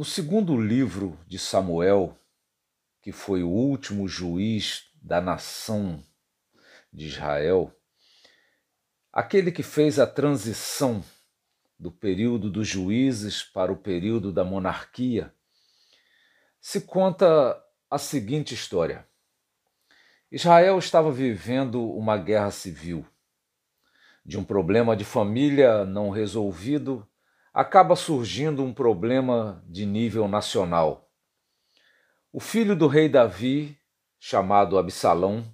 No segundo livro de Samuel, que foi o último juiz da nação de Israel, aquele que fez a transição do período dos juízes para o período da monarquia, se conta a seguinte história. Israel estava vivendo uma guerra civil. De um problema de família não resolvido, acaba surgindo um problema de nível nacional. O filho do rei Davi, chamado Absalão,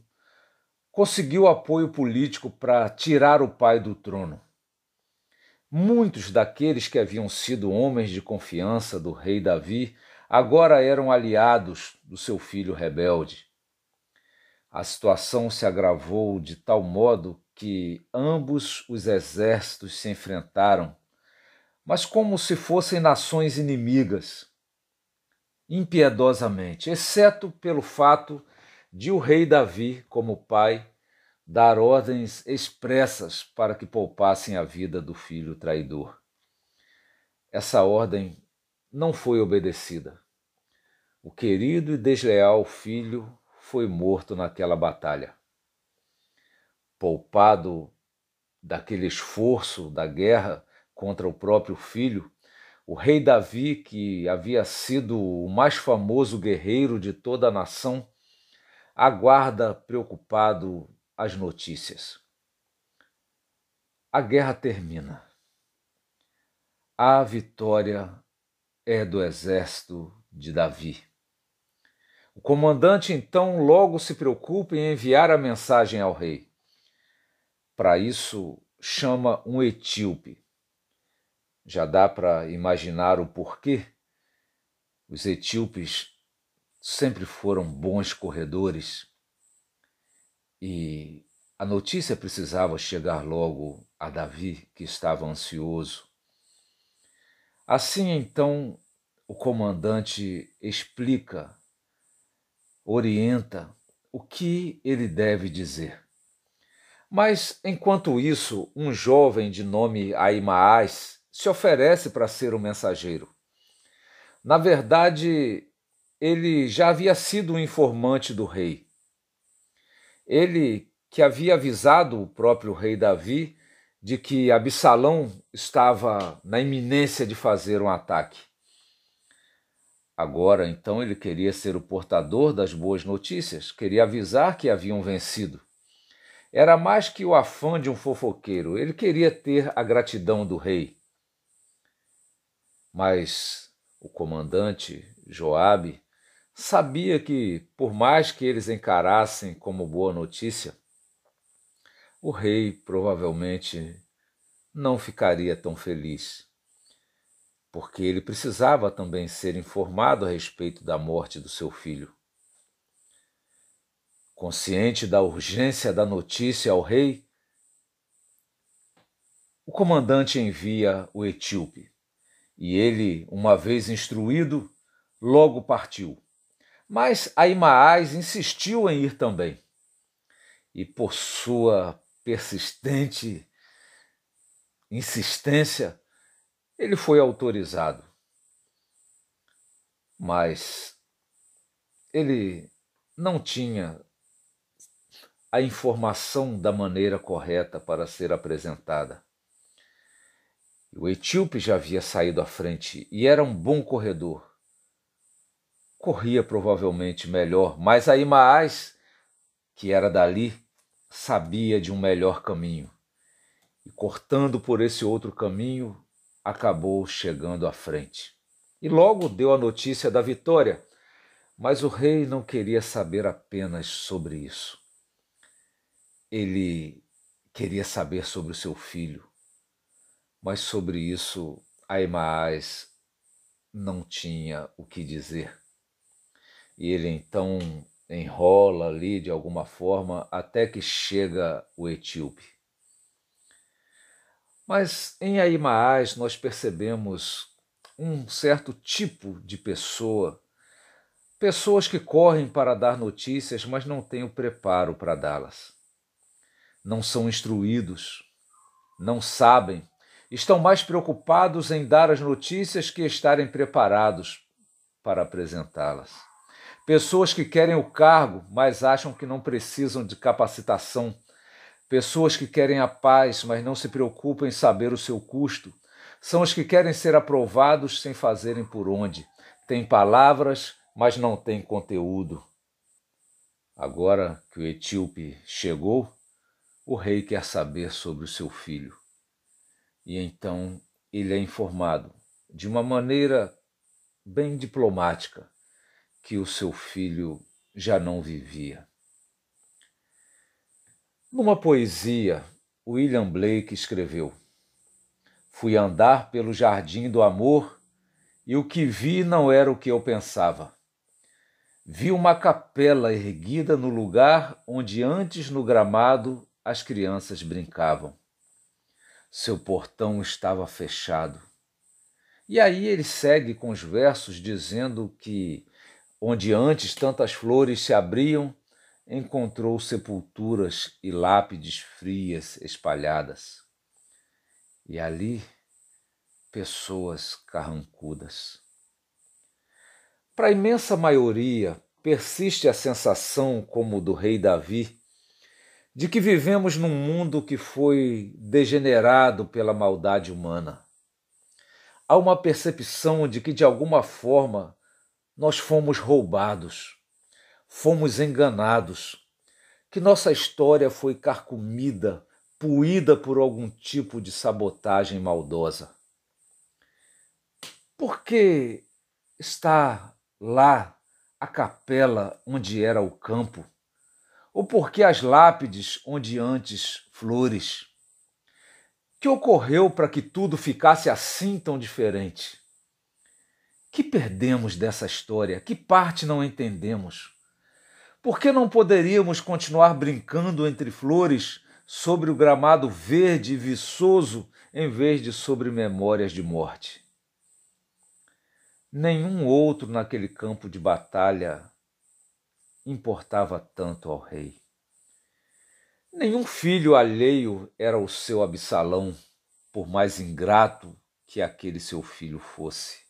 conseguiu apoio político para tirar o pai do trono. Muitos daqueles que haviam sido homens de confiança do rei Davi agora eram aliados do seu filho rebelde. A situação se agravou de tal modo que ambos os exércitos se enfrentaram, mas como se fossem nações inimigas impiedosamente, exceto pelo fato de o rei Davi, como pai, dar ordens expressas para que poupassem a vida do filho traidor. Essa ordem não foi obedecida. O querido e desleal filho foi morto naquela batalha. Poupado daquele esforço da guerra contra o próprio filho, o rei Davi, que havia sido o mais famoso guerreiro de toda a nação, aguarda preocupado as notícias. A guerra termina. A vitória é do exército de Davi. O comandante então logo se preocupa em enviar a mensagem ao rei. Para isso, chama um etíope já dá para imaginar o porquê. Os etíopes sempre foram bons corredores e a notícia precisava chegar logo a Davi, que estava ansioso. Assim então, o comandante explica, orienta o que ele deve dizer. Mas, enquanto isso, um jovem de nome Aimaas se oferece para ser o mensageiro. Na verdade, ele já havia sido o informante do rei. Ele que havia avisado o próprio rei Davi de que Absalão estava na iminência de fazer um ataque. Agora, então, ele queria ser o portador das boas notícias, queria avisar que haviam vencido. Era mais que o afã de um fofoqueiro, ele queria ter a gratidão do rei. Mas o comandante Joabe sabia que, por mais que eles encarassem como boa notícia, o rei provavelmente não ficaria tão feliz, porque ele precisava também ser informado a respeito da morte do seu filho. Consciente da urgência da notícia ao rei, o comandante envia o etíope. E ele, uma vez instruído, logo partiu. Mas Aimaas insistiu em ir também. E por sua persistente insistência, ele foi autorizado. Mas ele não tinha a informação da maneira correta para ser apresentada. O etíope já havia saído à frente e era um bom corredor. Corria provavelmente melhor, mas Aimaas, que era dali, sabia de um melhor caminho. E cortando por esse outro caminho, acabou chegando à frente. E logo deu a notícia da vitória, mas o rei não queria saber apenas sobre isso. Ele queria saber sobre o seu filho mas sobre isso Aimaas não tinha o que dizer. E ele então enrola ali de alguma forma até que chega o etíope. Mas em Aimaas nós percebemos um certo tipo de pessoa, pessoas que correm para dar notícias, mas não têm o preparo para dá-las. Não são instruídos, não sabem estão mais preocupados em dar as notícias que estarem preparados para apresentá-las. Pessoas que querem o cargo, mas acham que não precisam de capacitação. Pessoas que querem a paz, mas não se preocupam em saber o seu custo. São os que querem ser aprovados sem fazerem por onde. Têm palavras, mas não têm conteúdo. Agora que o etíope chegou, o rei quer saber sobre o seu filho. E então ele é informado, de uma maneira bem diplomática, que o seu filho já não vivia. Numa poesia, William Blake escreveu: Fui andar pelo jardim do amor e o que vi não era o que eu pensava. Vi uma capela erguida no lugar onde antes no gramado as crianças brincavam. Seu portão estava fechado. E aí ele segue com os versos dizendo que onde antes tantas flores se abriam, encontrou sepulturas e lápides frias espalhadas. E ali pessoas carrancudas. Para a imensa maioria, persiste a sensação, como do rei Davi, de que vivemos num mundo que foi degenerado pela maldade humana. Há uma percepção de que, de alguma forma, nós fomos roubados, fomos enganados, que nossa história foi carcomida, puída por algum tipo de sabotagem maldosa. Por que está lá a capela onde era o campo? Ou por que as lápides onde antes flores? Que ocorreu para que tudo ficasse assim tão diferente? Que perdemos dessa história? Que parte não entendemos? Por que não poderíamos continuar brincando entre flores sobre o gramado verde e viçoso em vez de sobre memórias de morte? Nenhum outro naquele campo de batalha importava tanto ao rei. Nenhum filho alheio era o seu Absalão, por mais ingrato que aquele seu filho fosse.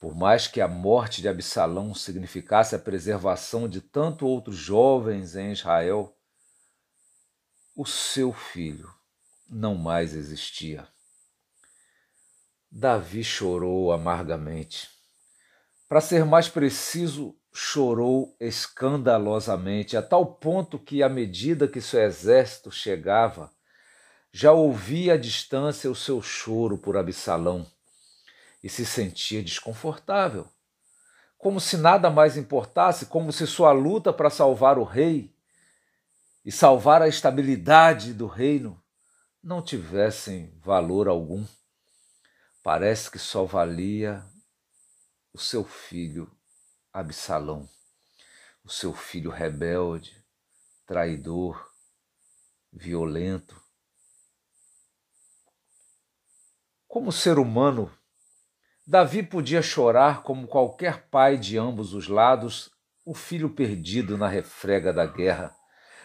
Por mais que a morte de Absalão significasse a preservação de tanto outros jovens em Israel, o seu filho não mais existia. Davi chorou amargamente. Para ser mais preciso, chorou escandalosamente, a tal ponto que, à medida que seu exército chegava, já ouvia à distância o seu choro por Absalão e se sentia desconfortável, como se nada mais importasse, como se sua luta para salvar o rei e salvar a estabilidade do reino não tivessem valor algum. Parece que só valia o seu filho Absalão, o seu filho rebelde, traidor, violento. Como ser humano, Davi podia chorar como qualquer pai de ambos os lados o filho perdido na refrega da guerra,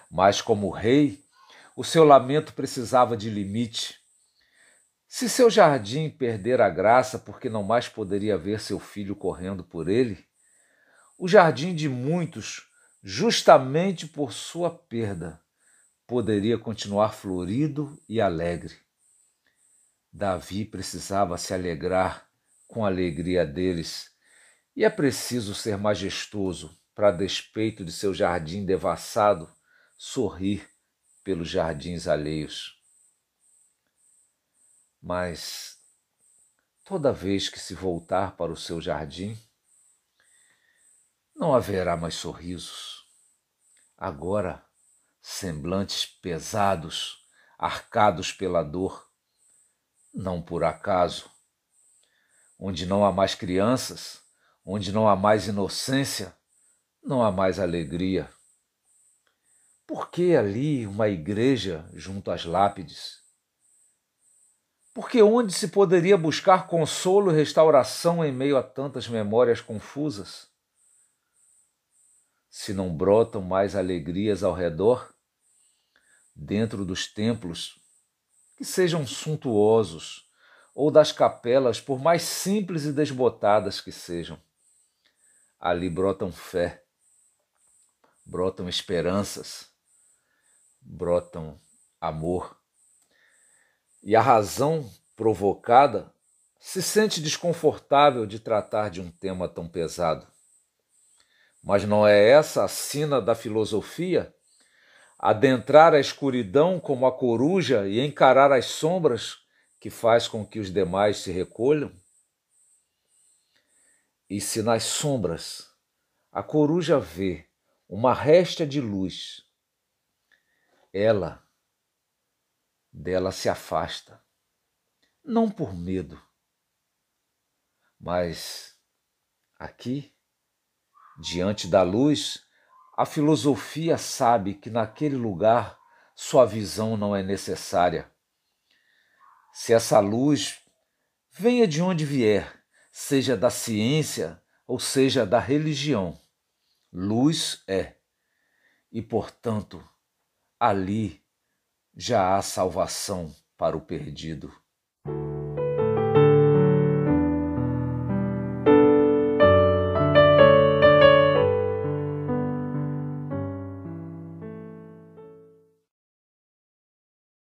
mas como rei, o seu lamento precisava de limite. Se seu jardim perder a graça porque não mais poderia ver seu filho correndo por ele, o jardim de muitos, justamente por sua perda, poderia continuar florido e alegre. Davi precisava se alegrar com a alegria deles, e é preciso ser majestoso para, despeito de seu jardim devassado, sorrir pelos jardins alheios. Mas toda vez que se voltar para o seu jardim, não haverá mais sorrisos. Agora, semblantes pesados, arcados pela dor. Não por acaso. Onde não há mais crianças, onde não há mais inocência, não há mais alegria. Por que ali uma igreja junto às lápides? Porque onde se poderia buscar consolo e restauração em meio a tantas memórias confusas? Se não brotam mais alegrias ao redor, dentro dos templos que sejam suntuosos, ou das capelas, por mais simples e desbotadas que sejam. Ali brotam fé, brotam esperanças, brotam amor. E a razão provocada se sente desconfortável de tratar de um tema tão pesado. Mas não é essa a sina da filosofia? Adentrar a escuridão como a coruja e encarar as sombras que faz com que os demais se recolham? E se nas sombras a coruja vê uma réstia de luz, ela dela se afasta, não por medo, mas aqui, diante da luz, a filosofia sabe que naquele lugar sua visão não é necessária. Se essa luz venha de onde vier, seja da ciência ou seja da religião, luz é. E, portanto, ali já há salvação para o perdido.